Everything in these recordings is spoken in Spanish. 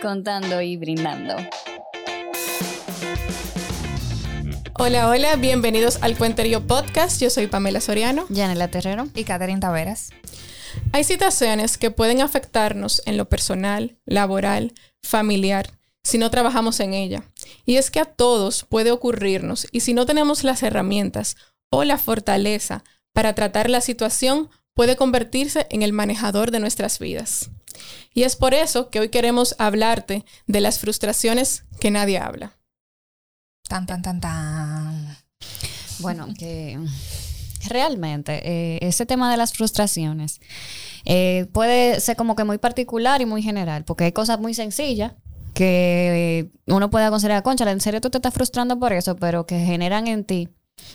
contando y brindando. Hola, hola, bienvenidos al Cuenterío Podcast. Yo soy Pamela Soriano. Yanela Terrero. Y Catherine Taveras. Hay situaciones que pueden afectarnos en lo personal, laboral, familiar, si no trabajamos en ella. Y es que a todos puede ocurrirnos y si no tenemos las herramientas o la fortaleza para tratar la situación, puede convertirse en el manejador de nuestras vidas. Y es por eso que hoy queremos hablarte de las frustraciones que nadie habla. Tan, tan, tan, tan. Bueno, que realmente eh, ese tema de las frustraciones eh, puede ser como que muy particular y muy general, porque hay cosas muy sencillas que uno puede considerar, concha, en serio tú te estás frustrando por eso, pero que generan en ti,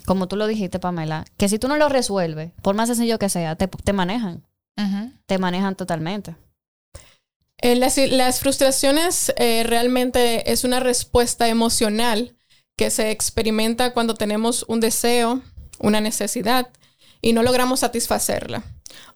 como tú lo dijiste, Pamela, que si tú no lo resuelves, por más sencillo que sea, te, manejan. Te manejan totalmente. Eh, las, frustraciones realmente es una respuesta emocional que se experimenta cuando tenemos un deseo, una necesidad y no logramos satisfacerla.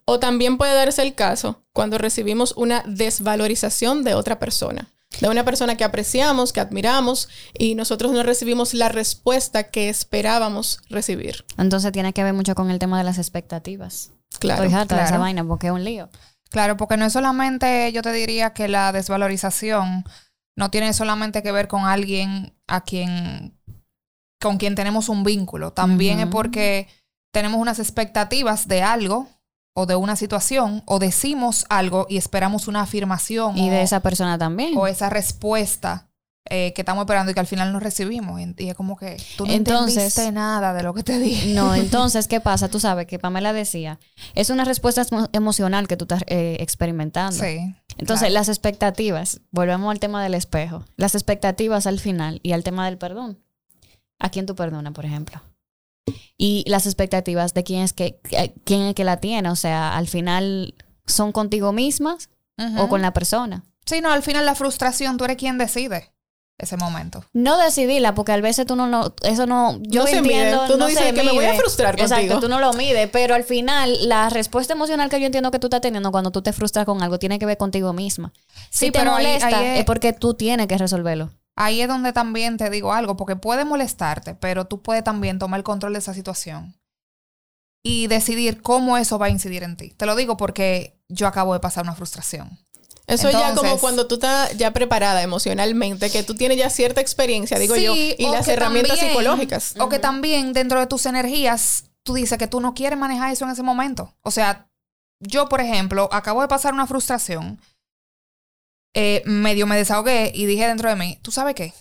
O también puede darse el caso cuando recibimos una desvalorización de otra persona, de una persona que apreciamos, que admiramos y nosotros no recibimos la respuesta que esperábamos recibir. Entonces tiene que ver mucho con el tema de las expectativas. Claro. Estoy claro. esa vaina porque es un lío. Claro, porque no es solamente, yo te diría que la desvalorización no tiene solamente que ver con alguien a quien con quien tenemos un vínculo. También es porque tenemos unas expectativas de algo o de una situación o decimos algo y esperamos una afirmación. Y de esa persona también. O esa respuesta eh, que estamos esperando y que al final no recibimos. Y es como que tú no entendiste nada de lo que te dije. No, entonces, ¿qué pasa? Tú sabes que Pamela decía, es una respuesta emocional que tú estás eh, experimentando. Sí. Entonces, las expectativas, volvemos al tema del espejo, las expectativas al final y al tema del perdón a quién tú perdonas, por ejemplo. Y las expectativas de quién es que, quién es que la tiene. O sea, al final son contigo mismas o con la persona. Sí, no, al final la frustración, tú eres quien decide ese momento. No decidirla, porque a veces tú no, no eso no, yo no entiendo. Tú no, dices que me voy a frustrar contigo. Exacto, tú no lo mides, pero al final la respuesta emocional que yo entiendo que tú estás teniendo cuando tú te frustras con algo tiene que ver contigo misma. Si te molesta, es porque tú tienes que resolverlo ahí es donde también te digo algo, porque puede molestarte, pero tú puedes también tomar el control de esa situación y decidir cómo eso va a incidir en ti. Te lo digo porque yo acabo de pasar una frustración. Eso ya como cuando tú estás ya preparada emocionalmente, que tú tienes ya cierta experiencia, digo yo, y las herramientas psicológicas. O que también dentro de tus energías, tú dices que tú no quieres manejar eso en ese momento. O sea, yo, por ejemplo, acabo de pasar una frustración eh, medio me desahogué y dije dentro de mí, ¿tú sabes qué?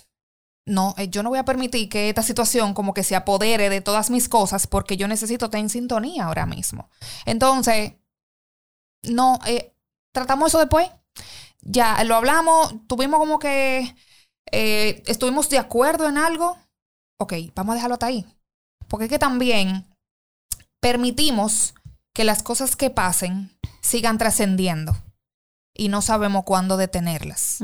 No, eh, yo no voy a permitir que esta situación como que se apodere de todas mis cosas porque yo necesito estar en sintonía ahora mismo. Entonces, no, eh, tratamos eso después. Ya lo hablamos, tuvimos como que estuvimos de acuerdo en algo. Ok, vamos a dejarlo hasta ahí. Porque es que también permitimos que las cosas que pasen sigan trascendiendo y no sabemos cuándo detenerlas.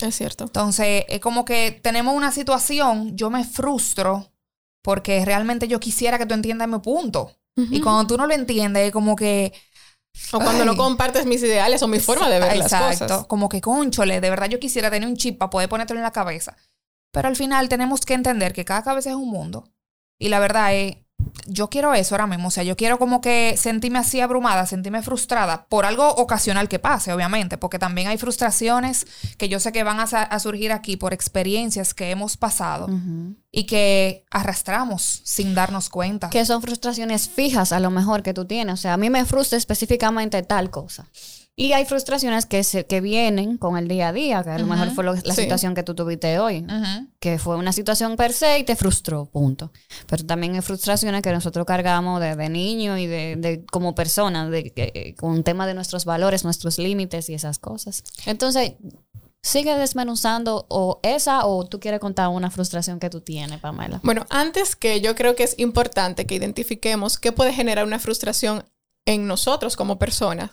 Es cierto. Entonces, es como que tenemos una situación, yo me frustro porque realmente yo quisiera que tú entiendas mi punto. Y cuando tú no lo entiendes, es como que... O cuando no compartes mis ideales o mi forma de ver las cosas. Exacto. Como que, conchole, de verdad yo quisiera tener un chip para poder ponértelo en la cabeza. Pero al final tenemos que entender que cada cabeza es un mundo. Y la verdad es, yo quiero eso ahora mismo. O sea, yo quiero como que sentirme así abrumada, sentirme frustrada por algo ocasional que pase, obviamente, porque también hay frustraciones que yo sé que van a, surgir aquí por experiencias que hemos pasado y que arrastramos sin darnos cuenta. Que son frustraciones fijas a lo mejor que tú tienes. O sea, a mí me frustra específicamente tal cosa. Y hay frustraciones que, se, que vienen con el día a día, que a lo mejor fue la situación que tú tuviste hoy, que fue una situación per se y te frustró, punto. Pero también hay frustraciones que nosotros cargamos desde niño y de, de como personas, de, con un tema de nuestros valores, nuestros límites y esas cosas. Entonces, sigue desmenuzando o esa o tú quieres contar una frustración que tú tienes, Pamela. Bueno, antes que yo creo que es importante que identifiquemos qué puede generar una frustración en nosotros como personas.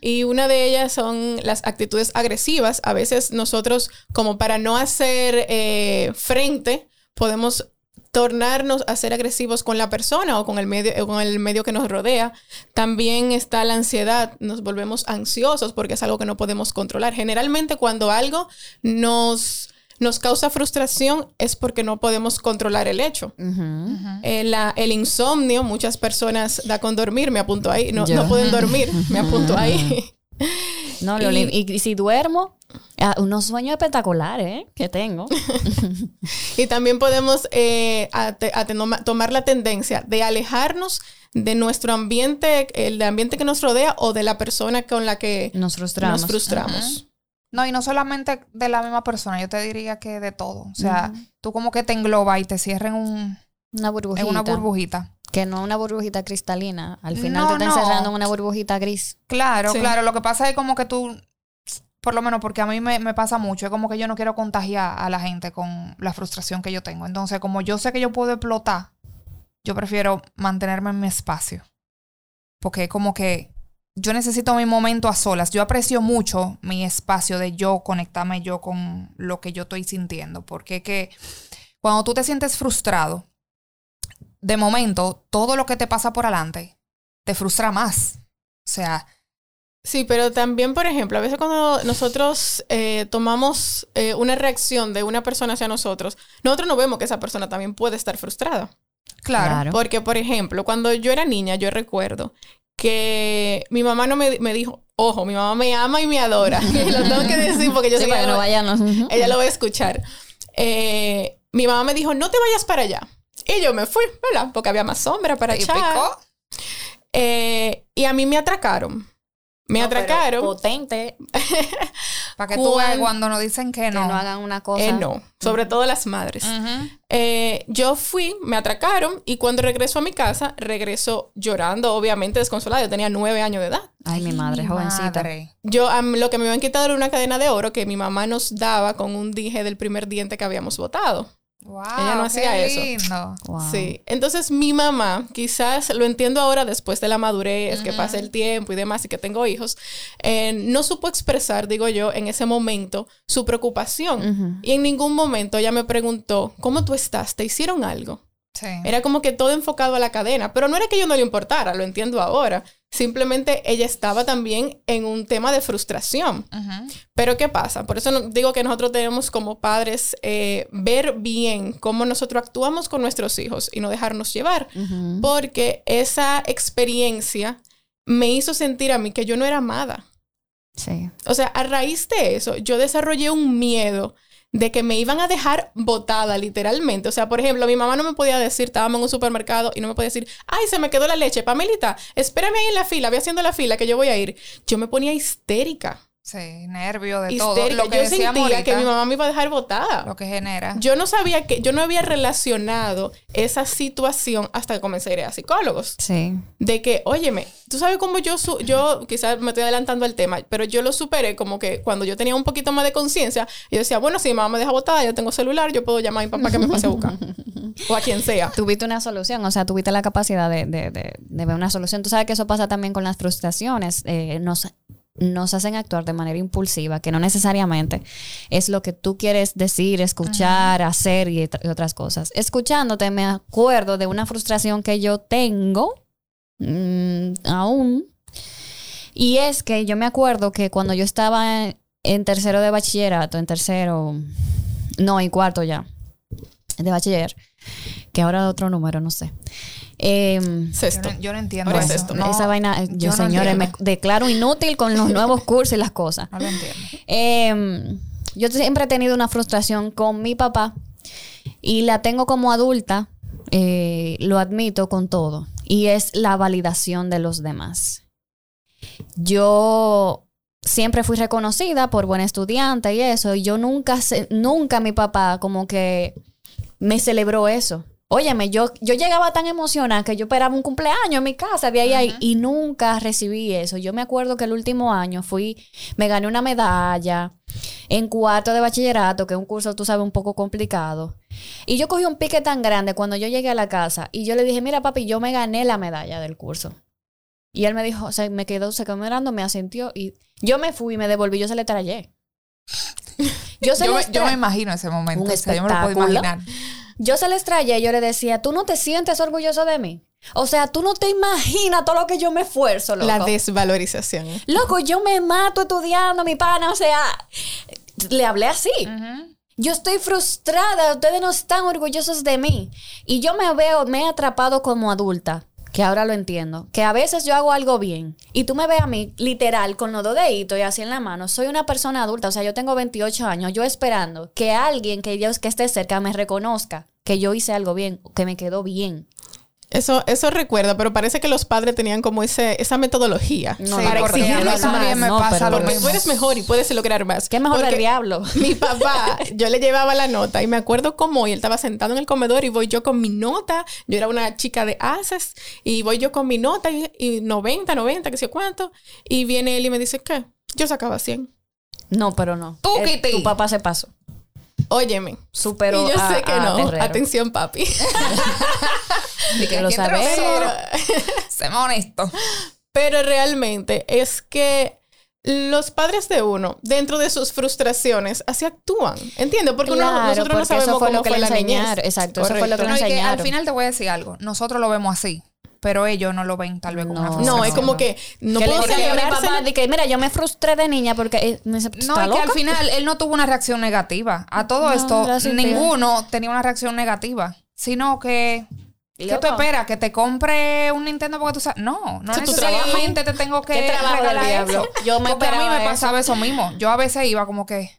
Y una de ellas son las actitudes agresivas. A veces nosotros, como para no hacer eh, frente, podemos tornarnos a ser agresivos con la persona o con el medio, con el medio que nos rodea. También está la ansiedad, nos volvemos ansiosos porque es algo que no podemos controlar. Generalmente cuando algo nos nos causa frustración es porque no podemos controlar el hecho. Eh, el, insomnio, muchas personas da con dormir, me apunto ahí, no, no pueden dormir, me apunto ahí. No, y, si duermo, ah, unos sueños espectaculares ¿eh? que tengo. y también podemos eh, tomar la tendencia de alejarnos de nuestro ambiente, el ambiente que nos rodea o de la persona con la que nos frustramos. Nos frustramos. No, y no solamente de la misma persona, yo te diría que de todo. O sea, tú como que te engloba y te cierra en un... Una burbujita. En una burbujita. Que no una burbujita cristalina. Al final te estás encerrando en una burbujita gris. Claro, claro. Lo que pasa es como que tú, por lo menos porque a mí me, me, pasa mucho, es como que yo no quiero contagiar a la gente con la frustración que yo tengo. Entonces, como yo sé que yo puedo explotar, yo prefiero mantenerme en mi espacio. Porque es como que yo necesito mi momento a solas. Yo aprecio mucho mi espacio de yo conectarme yo con lo que yo estoy sintiendo. Porque que cuando tú te sientes frustrado, de momento, todo lo que te pasa por adelante te frustra más. O sea... Sí, pero también, por ejemplo, a veces cuando nosotros eh, tomamos eh, una reacción de una persona hacia nosotros, nosotros no vemos que esa persona también puede estar frustrada. Claro. Porque, por ejemplo, cuando yo era niña, yo recuerdo que mi mamá no me, dijo, ojo, mi mamá me ama y me adora. lo tengo que decir porque yo sé que no ella lo va a escuchar. Eh, mi mamá me dijo, no te vayas para allá. Y yo me fui, ¿verdad? Porque había más sombra para echar. Eh, y a mí me atracaron. Me atracaron. Potente. Para que tú veas cuando nos dicen que no. Que no hagan una cosa. Eh, no. Sobre todo las madres. Eh, yo fui, me atracaron y cuando regreso a mi casa, regreso llorando, obviamente desconsolada. Yo tenía nueve años de edad. Ay, mi madre, jovencita. Yo, lo que me habían quitado era una cadena de oro que mi mamá nos daba con un dije del primer diente que habíamos botado. Wow, Ella no hacía eso. Sí. Entonces mi mamá, quizás lo entiendo ahora después de la madurez, que pasa el tiempo y demás y que tengo hijos, eh, no supo expresar, digo yo, en ese momento su preocupación. Y en ningún momento ella me preguntó, ¿cómo tú estás? ¿Te hicieron algo? Era como que todo enfocado a la cadena, pero no era que yo no le importara, lo entiendo ahora. Simplemente ella estaba también en un tema de frustración. Pero ¿qué pasa? Por eso digo que nosotros tenemos como padres eh, ver bien cómo nosotros actuamos con nuestros hijos y no dejarnos llevar, porque esa experiencia me hizo sentir a mí que yo no era amada. Sí. O sea, a raíz de eso, yo desarrollé un miedo de que me iban a dejar botada literalmente. O sea, por ejemplo, mi mamá no me podía decir, estábamos en un supermercado y no me podía decir, ay, se me quedó la leche, Pamelita, espérame ahí en la fila, voy haciendo la fila que yo voy a ir. Yo me ponía histérica. Sí, nervio de todo. Lo que yo sentía que mi mamá me iba a dejar botada. Lo que genera. Yo no sabía que, yo no había relacionado esa situación hasta que comencé a ir a psicólogos. Sí. De que, óyeme, tú sabes cómo yo, yo quizás me estoy adelantando al tema, pero yo lo superé como que cuando yo tenía un poquito más de conciencia, yo decía, bueno, si mi mamá me deja botada, yo tengo celular, yo puedo llamar a mi papá que me pase a buscar. o a quien sea. Tuviste una solución, o sea, tuviste la capacidad de, de, de, de ver una solución. Tú sabes que eso pasa también con las frustraciones. Eh, nos nos hacen actuar de manera impulsiva, que no necesariamente es lo que tú quieres decir, escuchar, hacer y, otras cosas. Escuchándote me acuerdo de una frustración que yo tengo mm, aún. Y es que yo me acuerdo que cuando yo estaba en, tercero de bachillerato, en tercero, no, en cuarto ya, de bachiller, que ahora otro número, no sé. Em, sexto. Yo no, entiendo eso. Esa vaina, yo, señores, me declaro inútil con los nuevos cursos y las cosas. No lo entiendo. Em, yo siempre he tenido una frustración con mi papá y la tengo como adulta, eh, lo admito con todo, y es la validación de los demás. Yo siempre fui reconocida por buen estudiante y eso, y yo nunca, nunca mi papá como que me celebró eso. Óyeme, yo, yo llegaba tan emocionada que yo esperaba un cumpleaños en mi casa de ahí, ahí y nunca recibí eso. Yo me acuerdo que el último año fui, me gané una medalla en cuarto de bachillerato, que es un curso, tú sabes, un poco complicado. Y yo cogí un pique tan grande cuando yo llegué a la casa y yo le dije, mira papi, yo me gané la medalla del curso. Y él me dijo, o sea, me quedó, se quedó mirando, me asintió y yo me fui y me devolví, yo se le trayé. yo, yo, me, yo, me, imagino ese momento, o sea, yo me lo puedo imaginar. Yo se les traía y yo le decía, ¿tú no te sientes orgulloso de mí? O sea, tú no te imaginas todo lo que yo me esfuerzo, loco. La desvalorización. Loco, yo me mato estudiando, mi pana. O sea, le hablé así. Yo estoy frustrada, ustedes no están orgullosos de mí. Y yo me veo, me he atrapado como adulta, que ahora lo entiendo, que a veces yo hago algo bien y tú me ves a mí literal con los dos deditos y así en la mano. Soy una persona adulta, o sea, yo tengo 28 años, yo esperando que alguien que, Dios, que esté cerca me reconozca que yo hice algo bien, que me quedó bien. Eso, eso recuerda, pero parece que los padres tenían como ese, esa metodología No, para porque exigirnos a mí también más. me pasa lo Porque mismo. tú eres mejor y puedes lograr más. ¿Qué mejor Porque del diablo? Mi papá, yo le llevaba la nota y me acuerdo cómo y él estaba sentado en el comedor y voy yo con mi nota. Yo era una chica de haces y voy yo con mi nota y, y 90, 90, que sé yo cuánto. Y viene él y me dice, ¿qué? Yo sacaba 100. No, pero no. Tú, Eh, Kitty. Tu papá se pasó. Óyeme. Superó y yo a- sé que a no. Terrero. Atención, papi. Y que lo sabemos. nosotros, Seamos honestos. Pero realmente es que los padres de uno, dentro de sus frustraciones, así actúan. ¿Entiendes? Porque uno- Claro, nosotros no porque sabemos eso fue cómo lo que fue le la enseñaron. Exacto, eso fue lo que le No, y que al final te voy a decir algo. Nosotros lo vemos así, pero ellos no lo ven tal vez como una No. frustración. No, es como que no puedo celebrárselo. papá de que, mira, yo me frustré de niña porque eh, me dice, No, ¿está y que al final él no tuvo una reacción negativa. A todo No, esto, ninguno tenía una reacción negativa. Sino que. ¿Qué tú Loco. esperas? ¿Que te compre un Nintendo porque tú sabes? No, no Si tú necesariamente te tengo que ¿Qué trabajo del regalar diablo? eso. Yo me porque a mí me eso. pasaba eso mismo. Yo a veces iba como que.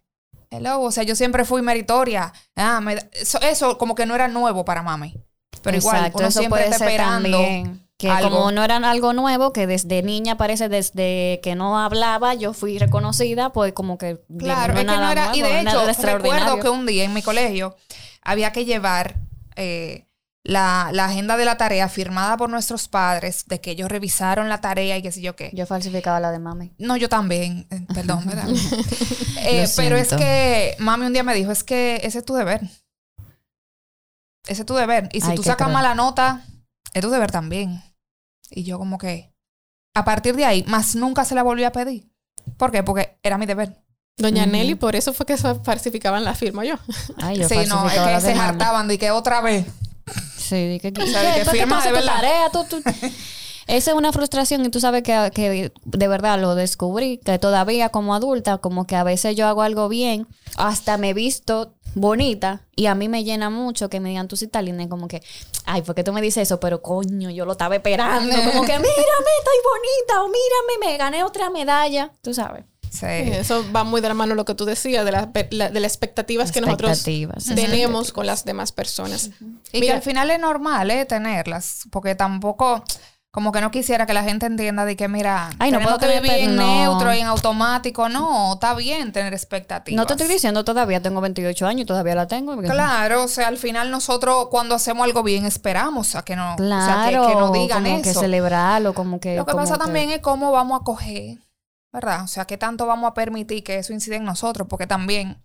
Hello, o sea, yo siempre fui meritoria. Ah, me da- eso, eso como que no era nuevo para mami. Pero igual, uno eso siempre puede está ser esperando. también. Que algo. como no era algo nuevo, que desde niña parece desde que no hablaba, yo fui reconocida, pues como que Claro, no es que no era. Y de hecho, recuerdo que un día en mi colegio había que llevar eh, la, la agenda de la tarea firmada por nuestros padres, de que ellos revisaron la tarea y qué sé yo qué. Yo falsificaba la de mami. No, yo también, eh, perdón, ¿verdad? Eh, pero es que mami un día me dijo, es que ese es tu deber. Ese es tu deber. Y si Ay, tú sacas cruel. mala nota, es tu deber también. Y yo como que, a partir de ahí, más nunca se la volví a pedir. ¿Por qué? Porque era mi deber. Doña. Nelly, por eso fue que se falsificaban la firma yo. Ay, yo sí, no, es que de se hartaban de que otra vez. Sí, di que, O sea, de que ¿Por qué firma de verdad. tarea? Tú- tú- Esa es una frustración y tú sabes que, que de verdad lo descubrí, que todavía como adulta, como que a veces yo hago algo bien, hasta me he visto bonita y a mí me llena mucho que me digan tú sí estás linda y como que, ay, ¿por qué tú me dices eso? Pero coño, yo lo estaba esperando, como que mírame, estoy bonita o mírame, me gané otra medalla, tú sabes. Sí. Eso va muy de la mano lo que tú decías, de, la- la- de las expectativas que nosotros tenemos con las demás personas. Y que al final es normal, ¿eh? Tenerlas. Porque tampoco, como que no quisiera que la gente entienda de que, mira, Ay, no puedo que vivir en no. neutro y en automático. No, está bien tener expectativas. No te estoy diciendo todavía, tengo 28 años y todavía la tengo. Claro, o sea, al final nosotros cuando hacemos algo bien esperamos a que no, Claro, o sea, que, que nos digan como que eso. celebrarlo, como que... Lo que pasa que- también es cómo vamos a coger, ¿verdad? O sea, qué tanto vamos a permitir que eso incide en nosotros, porque también,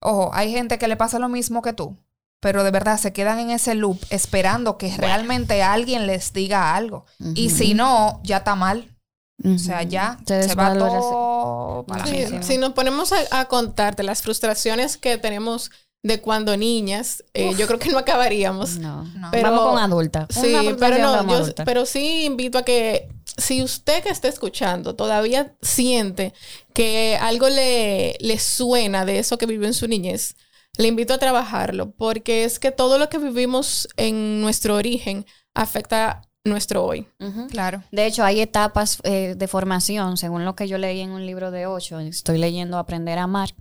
ojo, hay gente que le pasa lo mismo que tú, pero de verdad se quedan en ese loop esperando que realmente alguien les diga algo. Y si no, ya está mal. O sea, ya Se se, va todo para Sí, si nos ponemos a, a contarte las frustraciones que tenemos de cuando niñas, eh, yo creo que no acabaríamos. No. No. Pero- Vamos con adulta. Sí, pero no, como yo- adulta. pero sí invito a que si usted que está escuchando todavía siente que algo le, le suena de eso que vivió en su niñez, le invito a trabajarlo, porque es que todo lo que vivimos en nuestro origen afecta nuestro hoy. Claro. De hecho, hay etapas eh, de formación, según lo que yo leí en un libro de ocho, estoy leyendo Aprender a Amar,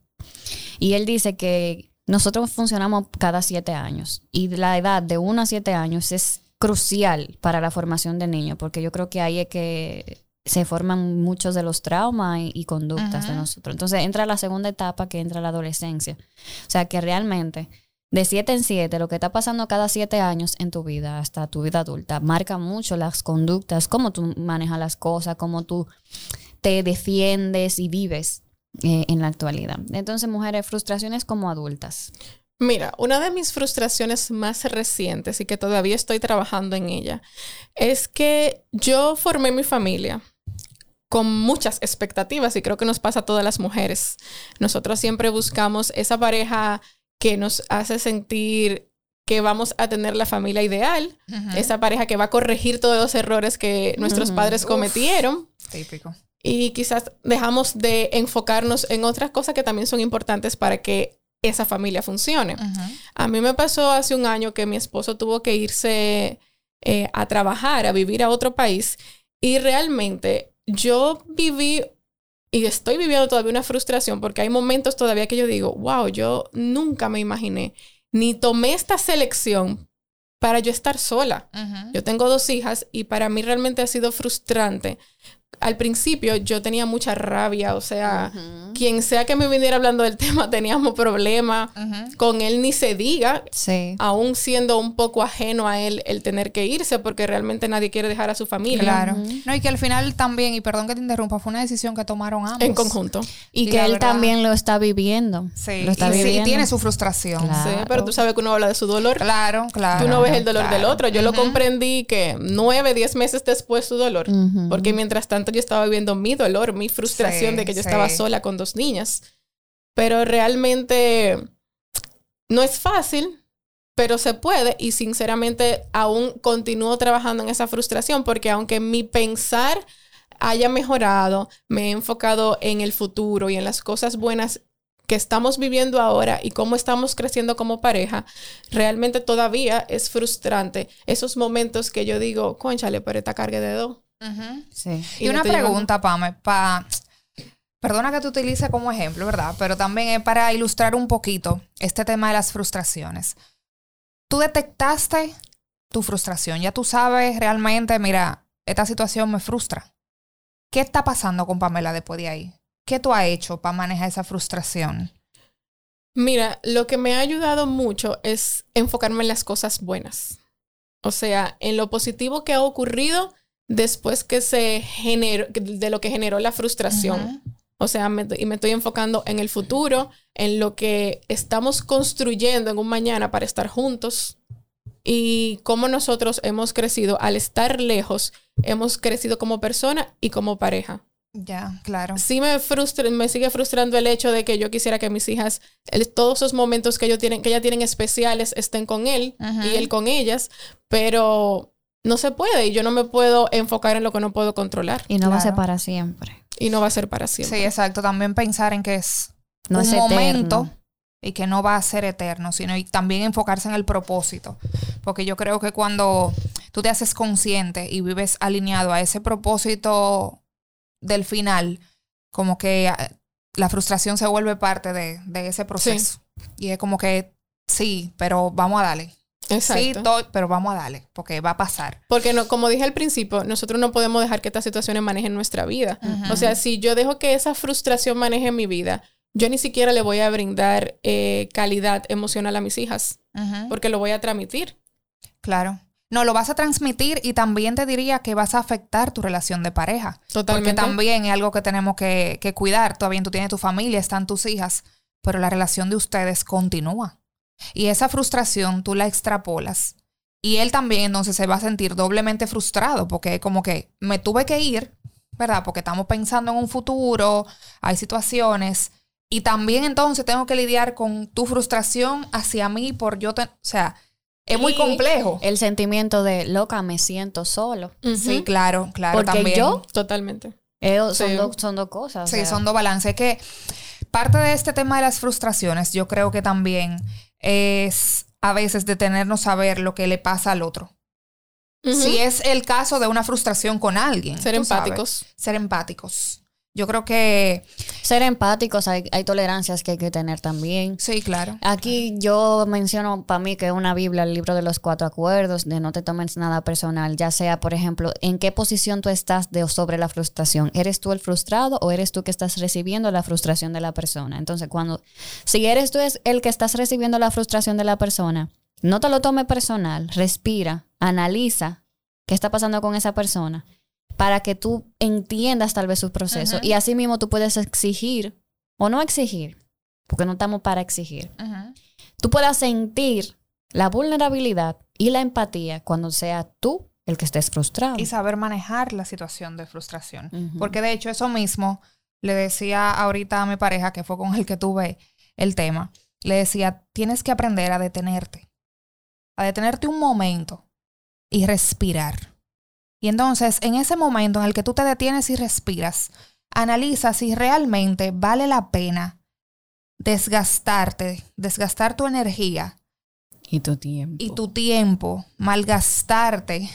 y él dice que nosotros funcionamos cada siete años, y la edad de uno a siete años es crucial para la formación del niño, porque yo creo que ahí es que se forman muchos de los traumas y, y conductas de nosotros. Entonces entra la segunda etapa que entra la adolescencia. O sea que realmente de siete en siete, lo que está pasando cada siete años en tu vida, hasta tu vida adulta, marca mucho las conductas, cómo tú manejas las cosas, cómo tú te defiendes y vives eh, en la actualidad. Entonces, mujeres, frustraciones como adultas. Mira, una de mis frustraciones más recientes y que todavía estoy trabajando en ella es que yo formé mi familia con muchas expectativas y creo que nos pasa a todas las mujeres. Nosotros siempre buscamos esa pareja que nos hace sentir que vamos a tener la familia ideal, esa pareja que va a corregir todos los errores que nuestros padres cometieron. típico. Y quizás dejamos de enfocarnos en otras cosas que también son importantes para que esa familia funcione. A mí me pasó hace un año que mi esposo tuvo que irse eh, a trabajar, a vivir a otro país y realmente yo viví y estoy viviendo todavía una frustración porque hay momentos todavía que yo digo, wow, yo nunca me imaginé ni tomé esta selección para yo estar sola. Yo tengo dos hijas y para mí realmente ha sido frustrante al principio yo tenía mucha rabia, o sea, quien sea que me viniera hablando del tema teníamos problemas, con él ni se diga, sí. aún siendo un poco ajeno a él el tener que irse porque realmente nadie quiere dejar a su familia. Claro. No, y que al final también, y perdón que te interrumpa, fue una decisión que tomaron ambos. En conjunto. Y, que él también lo está viviendo. Sí, lo está y, viviendo. tiene su frustración. Sí, pero tú sabes que uno habla de su dolor. Claro, claro. Tú no ves el dolor del otro. Yo lo comprendí que nueve, diez meses después su dolor, porque mientras tanto yo estaba viviendo mi dolor, mi frustración de que yo estaba sola con dos niñas. Pero realmente no es fácil, pero se puede y sinceramente aún continúo trabajando en esa frustración porque aunque mi pensar haya mejorado, me he enfocado en el futuro y en las cosas buenas que estamos viviendo ahora y cómo estamos creciendo como pareja, realmente todavía es frustrante esos momentos que yo digo, conchale, pero esta carga de dos. Sí. Y, una pregunta, Pame, pa, perdona que te utilice como ejemplo, ¿verdad? Pero también es para ilustrar un poquito este tema de las frustraciones. Tú detectaste tu frustración, ya tú sabes realmente, mira, esta situación me frustra. ¿Qué está pasando con Pamela después de ahí? ¿Qué tú has hecho para manejar esa frustración? Mira, lo que me ha ayudado mucho es enfocarme en las cosas buenas. O sea, en lo positivo que ha ocurrido después que se generó, de lo que generó la frustración. O sea, y me estoy enfocando en el futuro, en lo que estamos construyendo en un mañana para estar juntos y cómo nosotros hemos crecido al estar lejos, hemos crecido como persona y como pareja. Ya, claro. Sí me frustra, me sigue frustrando el hecho de que yo quisiera que mis hijas, todos esos momentos que ellos tienen, que ya tienen especiales, estén con él y él con ellas, pero no se puede y yo no me puedo enfocar en lo que no puedo controlar. Y no va a ser para siempre. Y no va a ser para siempre. Sí, exacto. También pensar en que es un momento y que no va a ser eterno, sino y también enfocarse en el propósito. Porque yo creo que cuando tú te haces consciente y vives alineado a ese propósito del final, como que ah, la frustración se vuelve parte de, ese proceso. Y es como que sí, pero vamos a darle. Sí, pero vamos a darle, porque va a pasar. Porque no, como dije al principio, nosotros no podemos dejar que estas situaciones manejen nuestra vida. O sea, si yo dejo que esa frustración maneje mi vida, yo ni siquiera le voy a brindar eh, calidad emocional a mis hijas, porque lo voy a transmitir. Claro. No, lo vas a transmitir y también te diría que vas a afectar tu relación de pareja. Totalmente. Porque también es algo que tenemos que, que cuidar. Todavía tú tienes tu familia, están tus hijas, pero la relación de ustedes continúa. Y esa frustración tú la extrapolas. Y él también entonces se va a sentir doblemente frustrado porque como que me tuve que ir, ¿verdad? Porque estamos pensando en un futuro, hay situaciones. Y también entonces tengo que lidiar con tu frustración hacia mí por yo, o sea, es muy complejo. El sentimiento de loca, me siento solo. Sí, claro, claro. Porque también. yo, totalmente. son, dos cosas. Sí, son dos balances. Que parte de este tema de las frustraciones, yo creo que también es a veces detenernos a ver lo que le pasa al otro. Si es el caso de una frustración con alguien. Ser empáticos. ser empáticos. Yo creo que... Ser empáticos, hay, tolerancias que hay que tener también. Sí, claro. Aquí yo menciono para mí que es una Biblia, el libro de los cuatro acuerdos, de no te tomes nada personal, ya sea, por ejemplo, en qué posición tú estás de, sobre la frustración. ¿Eres tú el frustrado o eres tú que estás recibiendo la frustración de la persona? Entonces, cuando, si eres tú el que estás recibiendo la frustración de la persona, no te lo tome personal, respira, analiza qué está pasando con esa persona para que tú entiendas tal vez su proceso. Y así mismo tú puedes exigir o no exigir, porque no estamos para exigir. Tú puedas sentir la vulnerabilidad y la empatía cuando sea tú el que estés frustrado. Y saber manejar la situación de frustración. Porque de hecho eso mismo le decía ahorita a mi pareja, que fue con el que tuve el tema, le decía, tienes que aprender a detenerte. a detenerte un momento y respirar. Y entonces, en ese momento en el que tú te detienes y respiras, analiza si realmente vale la pena desgastarte, desgastar tu energía. Y tu tiempo. Y tu tiempo, malgastarte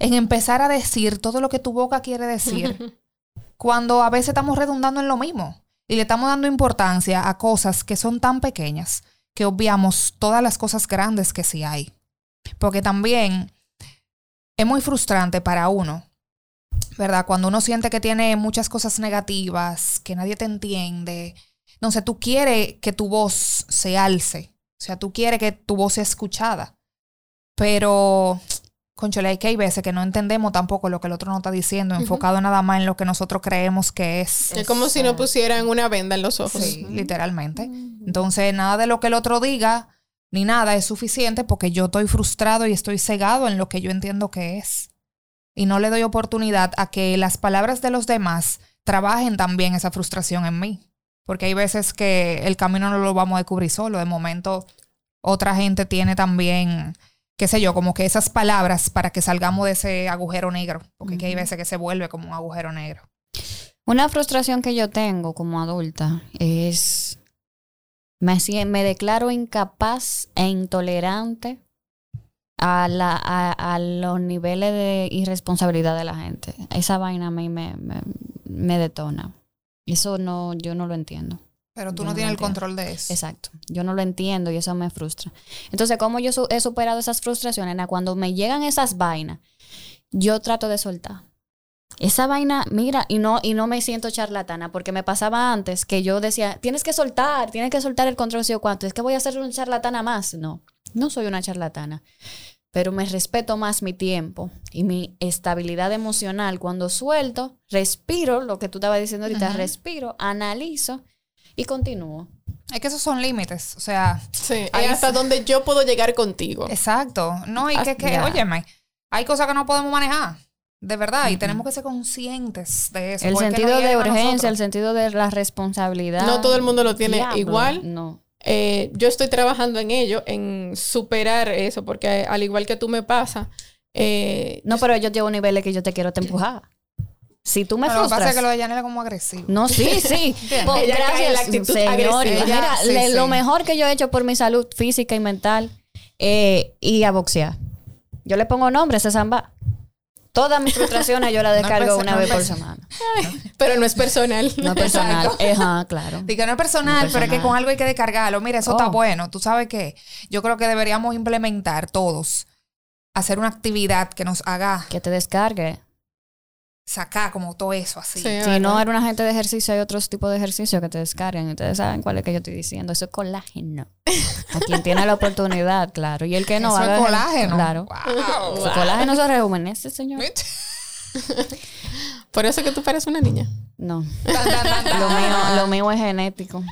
en empezar a decir todo lo que tu boca quiere decir, cuando a veces estamos redundando en lo mismo y le estamos dando importancia a cosas que son tan pequeñas que obviamos todas las cosas grandes que sí hay. Porque también es muy frustrante para uno, ¿verdad? Cuando uno siente que tiene muchas cosas negativas, que nadie te entiende. No sé, tú quieres que tu voz se alce. O sea, tú quieres que tu voz sea escuchada. Pero, conchole, hay que hay veces que no entendemos tampoco lo que el otro nos está diciendo, enfocado nada más en lo que nosotros creemos que es. Es como si no pusieran una venda en los ojos. Sí, literalmente. Entonces, nada de lo que el otro diga ni nada es suficiente porque yo estoy frustrado y estoy cegado en lo que yo entiendo que es. Y no le doy oportunidad a que las palabras de los demás trabajen también esa frustración en mí. Porque hay veces que el camino no lo vamos a descubrir solo. De momento, otra gente tiene también, qué sé yo, como que esas palabras para que salgamos de ese agujero negro. Porque hay veces que se vuelve como un agujero negro. Una frustración que yo tengo como adulta es me, declaro incapaz e intolerante a, la, a, los niveles de irresponsabilidad de la gente. Esa vaina a mí me, me, detona. Eso no, yo no lo entiendo. Pero tú no, tienes el control de eso. Exacto. Yo no lo entiendo y eso me frustra. Entonces, ¿cómo yo he superado esas frustraciones? Cuando me llegan esas vainas, yo trato de soltar. Esa vaina, mira, y no, y no me siento charlatana, porque me pasaba antes que yo decía, tienes que soltar, tienes que soltar el control, si cuánto, es que voy a ser una charlatana más. No, no soy una charlatana, pero me respeto más mi tiempo y mi estabilidad emocional. Cuando suelto, respiro, lo que tú estabas diciendo ahorita, respiro, analizo y continúo. Es que esos son límites, o sea... Sí, hasta donde yo puedo llegar contigo. Exacto. No, y que, que óyeme, hay cosas que no podemos manejar. De verdad, y tenemos que ser conscientes de eso. El sentido de urgencia, el sentido de la responsabilidad. No todo el mundo lo tiene igual. No. Eh, yo estoy trabajando en ello, en superar eso, porque al igual que tú me pasa. Eh, no, pero yo llevo niveles que yo te quiero te empujar. Si tú me frustras. Lo que pasa es que lo de Janela es como agresivo. No, sí, sí. Pues, gracias, la actitud señor. Mira, lo mejor que yo he hecho por mi salud física y mental eh, y a boxear. Yo le pongo nombre a ese samba. Todas mis frustraciones yo las descargo una vez por semana. pero no es personal. No es personal. Ajá, claro. Digo, no es personal, pero es que con algo hay que descargarlo. Mira, eso está oh. bueno. Tú sabes que yo creo que deberíamos implementar todos, hacer una actividad que nos haga... Que te descargue sacar como todo eso así. si no era una gente de ejercicio, hay otros tipos de ejercicio que te descargan. Ustedes saben cuál es que yo estoy diciendo. Eso es colágeno. A quien tiene la oportunidad, claro. Y el que no Eso es colágeno. Claro. Wow. colágeno se rejuvenece, señor. Por eso que tú pareces una niña. No. lo, mío, lo mío es genético.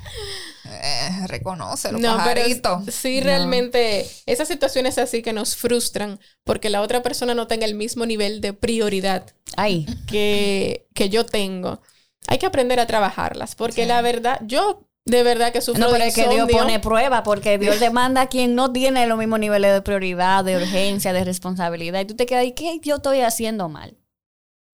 Eh, reconoce no, pero sí, realmente esas situaciones así que nos frustran porque la otra persona no tenga el mismo nivel de prioridad Que, que yo tengo. Hay que aprender a trabajarlas porque la verdad, yo de verdad que sufro No, pero es que Dios pone prueba porque Dios demanda a quien no tiene los mismos niveles de prioridad, de urgencia, de responsabilidad. Y tú te quedas, ¿y qué yo estoy haciendo mal?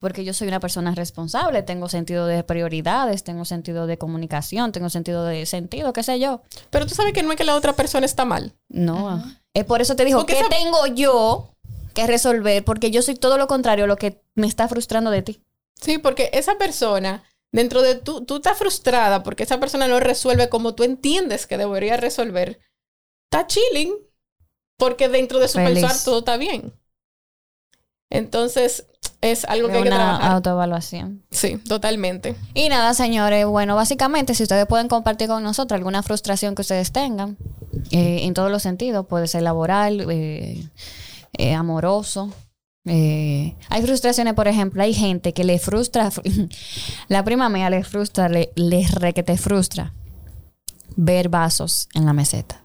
Porque yo soy una persona responsable, tengo sentido de prioridades, tengo sentido de comunicación, tengo sentido de sentido, qué sé yo. Pero tú sabes que no es que la otra persona está mal. No, es por eso te digo, ¿qué tengo yo que resolver? Porque yo soy todo lo contrario a lo que me está frustrando de ti. Sí, porque esa persona, dentro de tú, tú estás frustrada porque esa persona no resuelve como tú entiendes que debería resolver. Está chilling porque dentro de su pensar todo está bien. Entonces, es algo que hay que trabajar. autoevaluación. Sí, totalmente. Y nada, señores, bueno, básicamente, si ustedes pueden compartir con nosotros alguna frustración que ustedes tengan, eh, en todos los sentidos, puede ser laboral, eh, eh, amoroso. hay frustraciones, por ejemplo, hay gente que le frustra, la prima mía le frustra, le, le re que te frustra ver vasos en la meseta.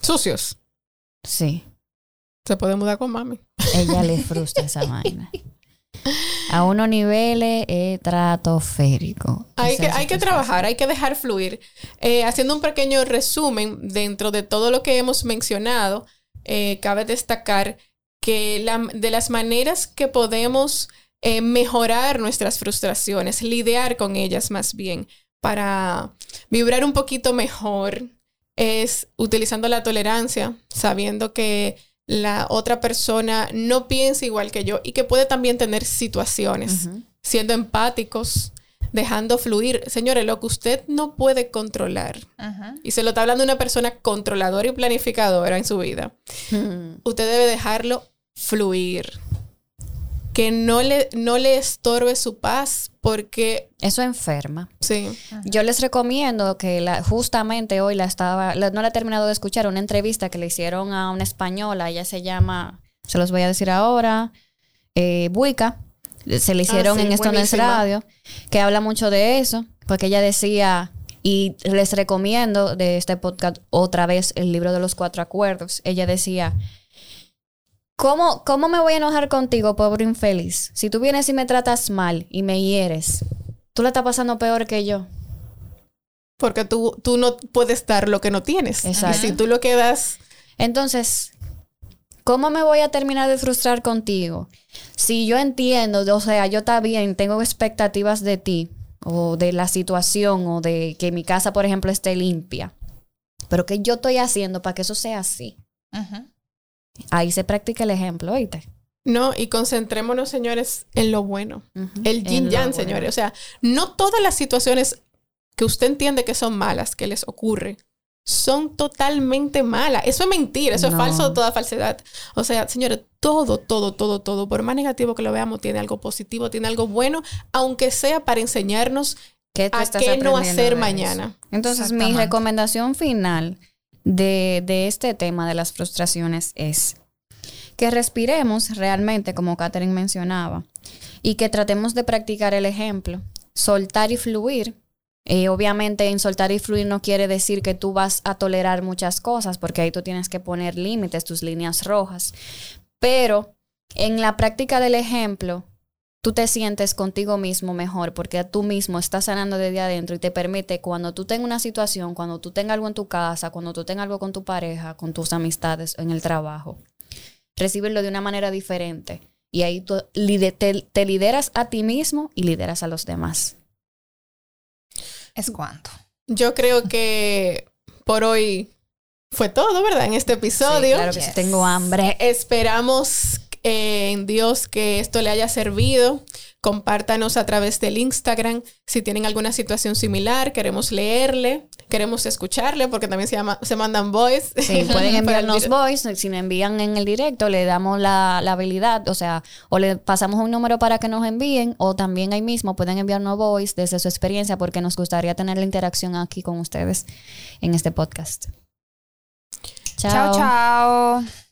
Sucios. Sí. Se puede mudar con mami. Ella le frustra esa vaina. A unos niveles estratosféricos. Hay que, hay que trabajar, hay que dejar fluir. Eh, haciendo un pequeño resumen dentro de todo lo que hemos mencionado, eh, cabe destacar que de las maneras que podemos eh, mejorar nuestras frustraciones, lidiar con ellas más bien, para vibrar un poquito mejor, es utilizando la tolerancia, sabiendo que la otra persona no piensa igual que yo y que puede también tener situaciones, siendo empáticos, dejando fluir. Señores, lo que usted no puede controlar, y se lo está hablando una persona controladora y planificadora en su vida, usted debe dejarlo fluir. Que no le, no le estorbe su paz porque... Eso enferma. Sí. Yo les recomiendo que la, justamente hoy la estaba, no la he terminado de escuchar, una entrevista que le hicieron a una española, ella se llama, se los voy a decir ahora, eh, Buica se le ah, hicieron en esto en Radio, que habla mucho de eso, porque ella decía, y les recomiendo de este podcast otra vez el libro de los cuatro acuerdos, ella decía, ¿cómo, cómo me voy a enojar contigo, pobre infeliz? Si tú vienes y me tratas mal y me hieres, tú la estás pasando peor que yo. Porque tú, tú no puedes dar lo que no tienes. Exacto. Y si tú lo quedas... Entonces, ¿cómo me voy a terminar de frustrar contigo? si yo entiendo, o sea, yo también tengo expectativas de ti o de la situación o de que mi casa, por ejemplo, esté limpia, pero ¿qué yo estoy haciendo para que eso sea así? Ahí se practica el ejemplo, oíste. No, y concentrémonos, señores, en lo bueno. El yin yang, señores. O sea, no todas las situaciones que usted entiende que son malas, que les ocurre, son totalmente malas. Eso es mentira, eso es falso, toda falsedad. O sea, señores, todo, todo, todo, todo, por más negativo que lo veamos, tiene algo positivo, tiene algo bueno, aunque sea para enseñarnos a qué no hacer mañana. Entonces, mi recomendación final de, de este tema de las frustraciones es que respiremos realmente, como Catherine mencionaba, y que tratemos de practicar el ejemplo, soltar y fluir eh, obviamente en soltar y fluir no quiere decir que tú vas a tolerar muchas cosas, porque ahí tú tienes que poner límites, tus líneas rojas. Pero en la práctica del ejemplo, tú te sientes contigo mismo mejor, porque tú mismo estás sanando desde adentro y te permite cuando tú tengas una situación, cuando tú tengas algo en tu casa, cuando tú tengas algo con tu pareja, con tus amistades, en el trabajo, recibirlo de una manera diferente. Y ahí tú te lideras a ti mismo y lideras a los demás es cuánto. Yo creo que por hoy fue todo, ¿verdad? En este episodio. claro que sí, tengo hambre. Esperamos en Dios que esto le haya servido. Compártanos a través del Instagram si tienen alguna situación similar, queremos leerle, queremos escucharle porque también se, llama, se mandan voice. Sí, pueden enviarnos voice, si nos envían en el directo le damos la, la, habilidad, o sea, o le pasamos un número para que nos envíen o también ahí mismo pueden enviarnos voice desde su experiencia porque nos gustaría tener la interacción aquí con ustedes en este podcast. chao. chao.